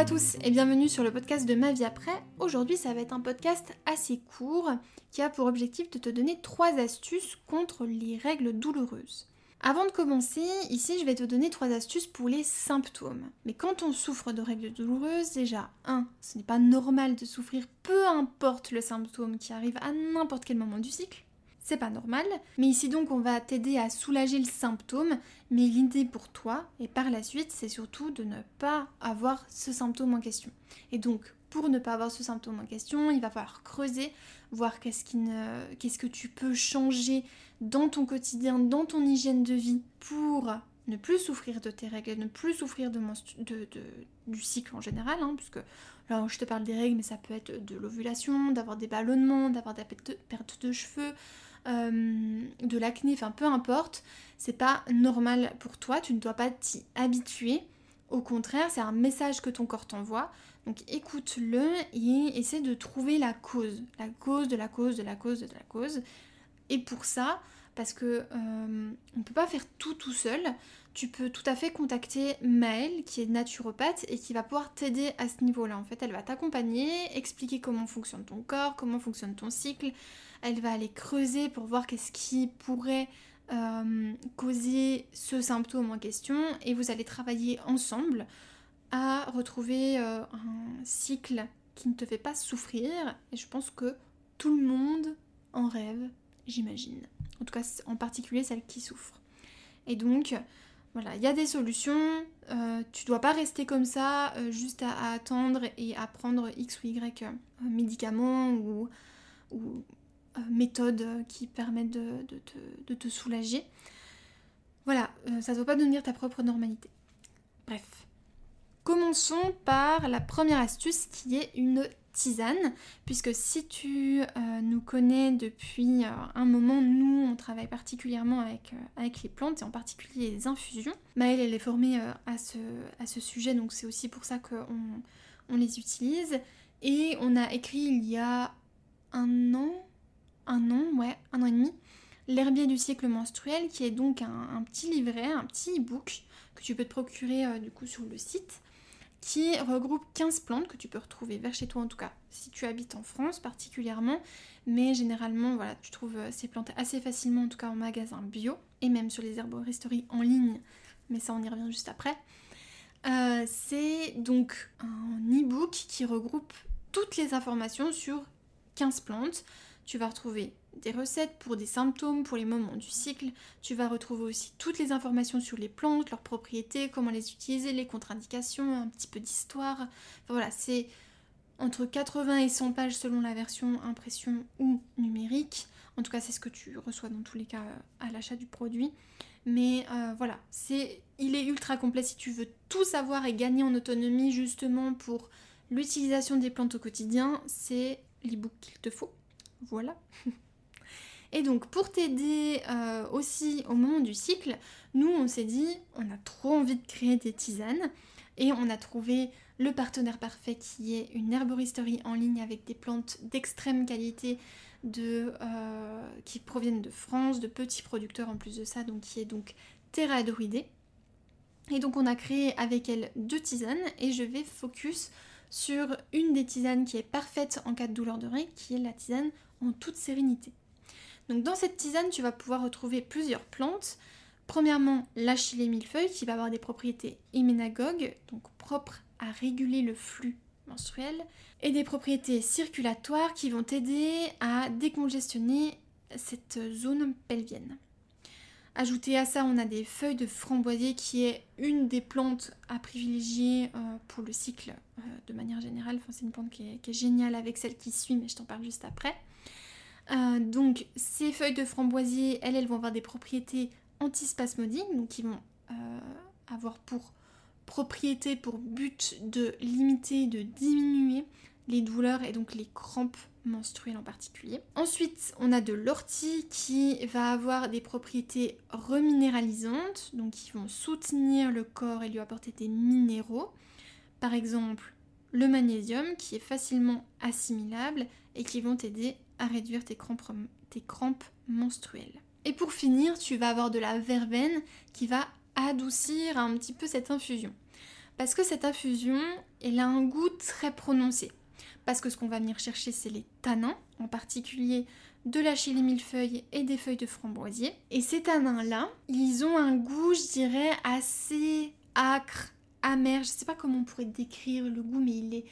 à tous et bienvenue sur le podcast de Ma vie après. Aujourd'hui, ça va être un podcast assez court qui a pour objectif de te donner trois astuces contre les règles douloureuses. Avant de commencer, ici je vais te donner trois astuces pour les symptômes. Mais quand on souffre de règles douloureuses, déjà, 1. Ce n'est pas normal de souffrir peu importe le symptôme qui arrive à n'importe quel moment du cycle c'est pas normal. Mais ici donc on va t'aider à soulager le symptôme, mais l'idée pour toi et par la suite c'est surtout de ne pas avoir ce symptôme en question. Et donc pour ne pas avoir ce symptôme en question, il va falloir creuser, voir qu'est-ce, que tu peux changer dans ton quotidien, dans ton hygiène de vie pour ne plus souffrir de tes règles, ne plus souffrir de, de, du cycle en général, hein, puisque là je te parle des règles, mais ça peut être de l'ovulation, d'avoir des ballonnements, d'avoir des pertes de cheveux, euh, de l'acné, enfin peu importe, c'est pas normal pour toi, tu ne dois pas t'y habituer. Au contraire, c'est un message que ton corps t'envoie. Donc écoute-le et essaie de trouver la cause. La cause de la cause de la cause de la cause. Et pour ça, parce que euh, on peut pas faire tout tout seul, tu peux tout à fait contacter Maëlle qui est naturopathe et qui va pouvoir t'aider à ce niveau-là. En fait, elle va t'accompagner, expliquer comment fonctionne ton corps, comment fonctionne ton cycle, elle va aller creuser pour voir qu'est-ce qui pourrait euh, causer ce symptôme en question et vous allez travailler ensemble à retrouver euh, un cycle qui ne te fait pas souffrir et je pense que tout le monde en rêve, j'imagine. En tout cas, en particulier celle qui souffre. Et donc, voilà, il y a des solutions. Euh, tu dois pas rester comme ça, juste à, attendre et à prendre X ou Y médicaments ou, ou méthodes qui permettent de, te, soulager. Voilà, euh, ça ne doit pas devenir ta propre normalité. Bref. Commençons par la première astuce qui est une tisane, puisque si tu euh, nous connais depuis un moment, nous on travaille particulièrement avec, avec les plantes et en particulier les infusions. Maëlle elle est formée à, ce, à ce sujet, donc c'est aussi pour ça qu'on on les utilise. Et on a écrit il y a un an, un an, ouais, un an et demi, l'herbier du cycle menstruel, qui est donc un, petit livret, un petit e-book que tu peux te procurer euh, du coup sur le site, qui regroupe 15 plantes que tu peux retrouver vers chez toi en tout cas, si tu habites en France particulièrement, mais généralement voilà, tu trouves euh, ces plantes assez facilement en tout cas en magasin bio et même sur les herboristeries en ligne, mais ça on y revient juste après. Euh, c'est donc un e-book qui regroupe toutes les informations sur 15 plantes tu vas retrouver des recettes pour des symptômes, pour les moments du cycle. Tu vas retrouver aussi toutes les informations sur les plantes, leurs propriétés, comment les utiliser, les contre-indications, un petit peu d'histoire. voilà, c'est entre 80 et 100 pages selon la version impression ou numérique. En tout cas, c'est ce que tu reçois dans tous les cas euh, à l'achat du produit. Mais euh, voilà, c'est, il est ultra complet si tu veux tout savoir et gagner en autonomie justement pour l'utilisation des plantes au quotidien. C'est l'ebook qu'il te faut. Voilà. Et donc pour t'aider euh, aussi au moment du cycle, nous on s'est dit on a trop envie de créer des tisanes et on a trouvé le partenaire parfait qui est une herboristerie en ligne avec des plantes d'extrême qualité euh, qui proviennent de France, de petits producteurs en plus de ça, donc qui est donc Terra Druidée. Et donc on a créé avec elle deux tisanes et je vais focus sur une des tisanes qui est parfaite en cas de douleur de rein, qui est la tisane en toute sérénité. Donc dans cette tisane, tu vas pouvoir retrouver plusieurs plantes. Premièrement, l'achillée millefeuille qui va avoir des propriétés hyménagogues, donc propres à réguler le flux menstruel, et des propriétés circulatoires qui vont t'aider à décongestionner cette zone pelvienne. Ajouté à ça, on a des feuilles de framboisier qui est une des plantes à privilégier euh, pour le cycle euh, de manière générale. C'est une plante qui est, géniale avec celle qui suit, mais je t'en parle juste après. Euh, donc, ces feuilles de framboisier, elles, elles vont avoir des propriétés antispasmodiques, donc qui vont avoir pour propriété, pour but de limiter, de diminuer les douleurs et donc les crampes menstruelle en particulier. Ensuite, on a de l'ortie qui va avoir des propriétés reminéralisantes, donc qui vont soutenir le corps et lui apporter des minéraux. Par exemple, le magnésium qui est facilement assimilable et qui vont t'aider à réduire tes crampes, tes crampes menstruelles. Et pour finir, tu vas avoir de la verveine qui va adoucir un petit peu cette infusion. Parce que cette infusion, elle a un goût très prononcé. Parce que ce qu'on va venir chercher, c'est les tanins, en particulier de la chili millefeuille et des feuilles de framboisier. Et ces tanins-là, ils ont un goût, je dirais, assez acre, amer. Je sais pas comment on pourrait décrire le goût, mais il est.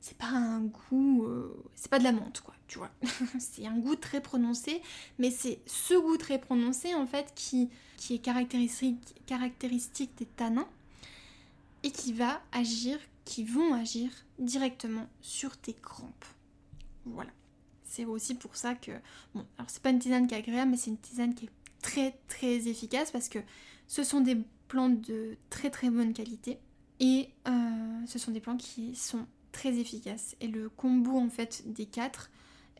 C'est pas un goût. Euh, c'est pas de la menthe, quoi, tu vois. c'est un goût très prononcé, mais c'est ce goût très prononcé, en fait, qui, est caractéristique des tanins et qui va agir, qui vont agir directement sur tes crampes. Voilà. C'est aussi pour ça que. Bon, alors c'est pas une tisane qui est agréable, mais c'est une tisane qui est très très efficace parce que ce sont des plantes de très très bonne qualité et euh, ce sont des plantes qui sont très efficaces. Et le combo en fait des quatre,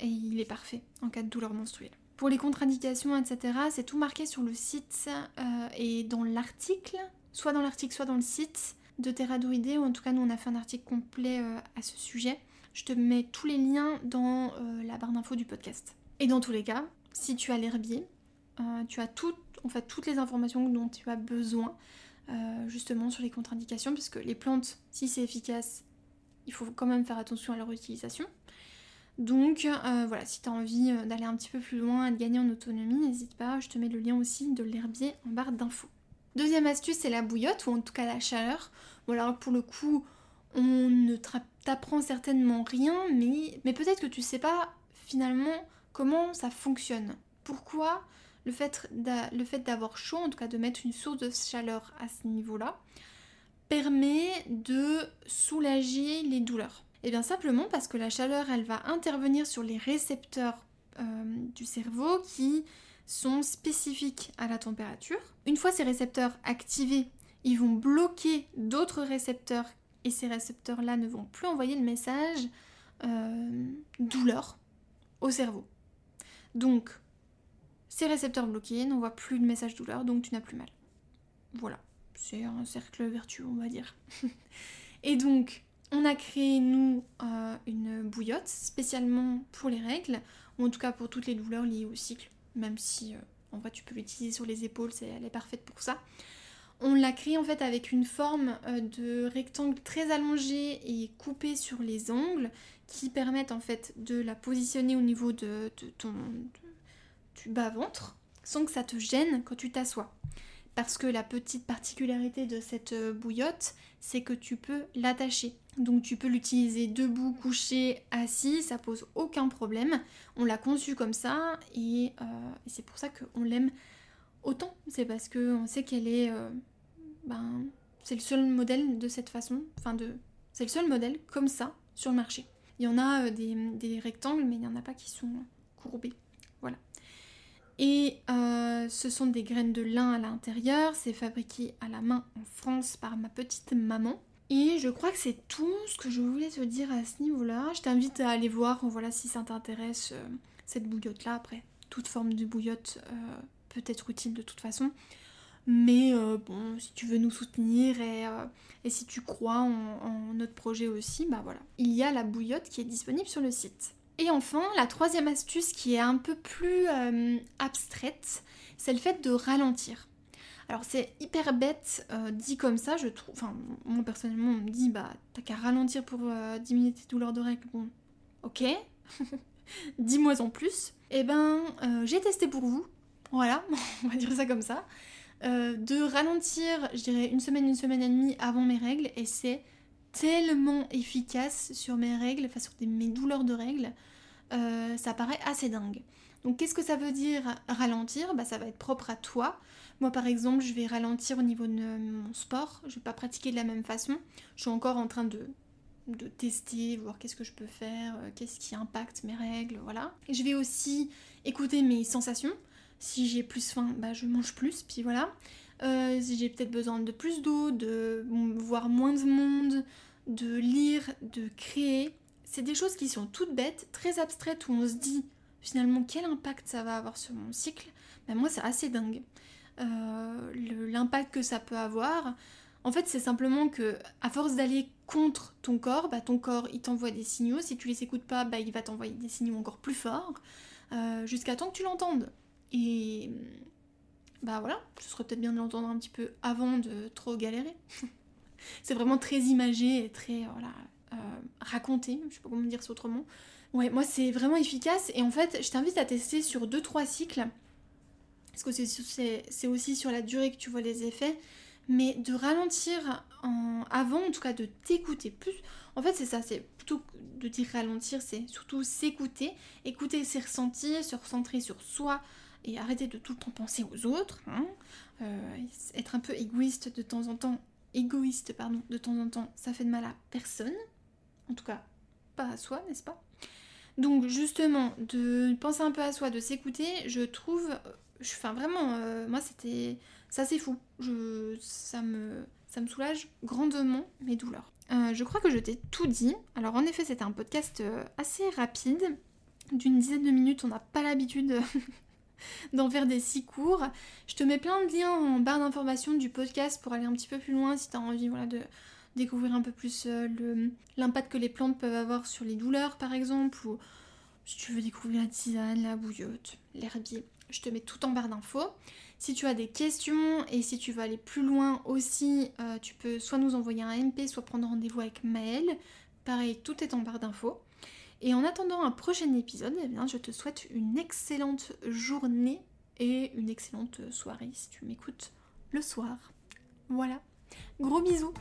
il est parfait en cas de douleur menstruelle. Pour les contre-indications, etc., c'est tout marqué sur le site euh, et dans l'article, soit dans l'article, soit dans le site de Terradoidé, ou en tout cas nous on a fait un article complet euh, à ce sujet. Je te mets tous les liens dans la barre d'infos du podcast. Et dans tous les cas, si tu as l'herbier, tu as fait toutes les informations dont tu as besoin euh, justement sur les contre-indications, parce que les plantes, si c'est efficace, il faut quand même faire attention à leur utilisation. Donc euh, voilà, si tu as envie euh, d'aller un petit peu plus loin et de gagner en autonomie, n'hésite pas, je te mets le lien aussi de l'herbier en barre d'infos. Deuxième astuce, c'est la bouillotte, ou en tout cas la chaleur. Bon alors pour le coup, on ne t'apprend certainement rien, mais, peut-être que tu sais pas finalement comment ça fonctionne. Pourquoi le fait d'avoir chaud, en tout cas de mettre une source de chaleur à ce niveau-là, permet de soulager les douleurs? Eh bien simplement parce que la chaleur, elle va intervenir sur les récepteurs euh, du cerveau qui sont spécifiques à la température. Une fois ces récepteurs activés, ils vont bloquer d'autres récepteurs et ces récepteurs-là ne vont plus envoyer le message euh, douleur au cerveau. Donc, ces récepteurs bloqués n'envoient plus de message douleur, donc tu n'as plus mal. Voilà, c'est un cercle vertueux, on va dire. Et donc, on a créé, nous, euh, une bouillotte spécialement pour les règles, ou en tout cas pour toutes les douleurs liées au cycle, même si euh, en vrai tu peux l'utiliser sur les épaules, elle est parfaite pour ça. On l'a créé en fait avec une forme euh, de rectangle très allongé et coupé sur les angles qui permettent en fait de la positionner au niveau de, ton, tu bas-ventre sans que ça te gêne quand tu t'assois. Parce que la petite particularité de cette euh, bouillotte, c'est que tu peux l'attacher. Donc tu peux l'utiliser debout, couché, assis, ça pose aucun problème. On l'a conçu comme ça et, euh, c'est pour ça qu'on l'aime autant. C'est parce qu'on sait qu'elle est... Euh, ben, c'est le seul modèle de cette façon. Enfin, de, c'est le seul modèle comme ça sur le marché. Il y en a des, des rectangles, mais il n'y en a pas qui sont courbés. Et euh, ce sont des graines de lin à l'intérieur. C'est fabriqué à la main en France par ma petite maman. Et je crois que c'est tout ce que je voulais te dire à ce niveau-là. Je t'invite à aller voir, voilà, si ça t'intéresse, euh, cette bouillotte-là. Après, toute forme de bouillotte euh, peut être utile de toute façon. Mais bon, si tu veux nous soutenir et, si tu crois en, en, notre projet aussi, bah voilà. Il y a la bouillotte qui est disponible sur le site. Et enfin, la troisième astuce qui est un peu plus euh, abstraite, c'est le fait de ralentir. Alors c'est hyper bête euh, dit comme ça, je trouve. Enfin, moi personnellement, on me dit bah t'as qu'à ralentir pour euh, diminuer tes douleurs de règles. Bon, ok. Dis-moi en plus. Eh ben, j'ai testé pour vous. Voilà, on va dire ça comme ça. de ralentir, je dirais une semaine, une semaine et demie avant mes règles, et c'est tellement efficace sur mes règles, enfin sur mes douleurs de règles, euh, ça paraît assez dingue. Donc qu'est-ce que ça veut dire ralentir? Bah, Ça va être propre à toi. Moi par exemple, je vais ralentir au niveau de mon sport, je vais pas pratiquer de la même façon. Je suis encore en train de, de tester, voir qu'est-ce que je peux faire, euh, qu'est-ce qui impacte mes règles, voilà. Je vais aussi écouter mes sensations. Si j'ai plus faim, bah, je mange plus, puis voilà. Euh, j'ai peut-être besoin de plus d'eau, de voir moins de monde, de lire, de créer. C'est des choses qui sont toutes bêtes, très abstraites, où on se dit finalement quel impact ça va avoir sur mon cycle? Ben moi, c'est assez dingue. Euh, l'impact que ça peut avoir, en fait, c'est simplement que à force d'aller contre ton corps, bah, ton corps il t'envoie des signaux. Si tu les écoutes pas, bah, il va t'envoyer des signaux encore plus forts, euh, jusqu'à temps que tu l'entendes. Et bah voilà, ce serait peut-être bien de l'entendre un petit peu avant de trop galérer. c'est vraiment très imagé et très voilà, raconté, je sais pas comment dire ça autrement. Ouais, moi c'est vraiment efficace et en fait je t'invite à tester sur 2-3 cycles parce que c'est aussi sur la durée que tu vois les effets, mais de ralentir en, avant, en tout cas de t'écouter plus. En fait, c'est ça, c'est plutôt de dire ralentir, c'est surtout s'écouter, écouter ses ressentis, se recentrer sur soi et arrêter de tout le temps penser aux autres. Hein. Euh, être un peu égoïste de temps en temps, égoïste, pardon, de temps en temps, ça fait de mal à personne. En tout cas, pas à soi, n'est-ce pas? Donc justement, de penser un peu à soi, de s'écouter, je trouve enfin vraiment, euh, moi c'était, ça c'est fou. Je, ça me, ça me soulage grandement mes douleurs. Euh, je crois que je t'ai tout dit. Alors en effet, c'était un podcast assez rapide, d'une dizaine de minutes. On n'a pas l'habitude d'en faire des si courts. Je te mets plein de liens en barre d'informations du podcast pour aller un petit peu plus loin si tu as envie de découvrir un peu plus l'impact que les plantes peuvent avoir sur les douleurs par exemple, ou si tu veux découvrir la tisane, la bouillotte, l'herbier. Je te mets tout en barre d'infos. Si tu as des questions et si tu veux aller plus loin aussi, euh, tu peux soit nous envoyer un MP, soit prendre rendez-vous avec Maëlle. Pareil, tout est en barre d'infos. Et en attendant un prochain épisode, eh je te souhaite une excellente journée et une excellente soirée si tu m'écoutes le soir. Voilà. Gros bisous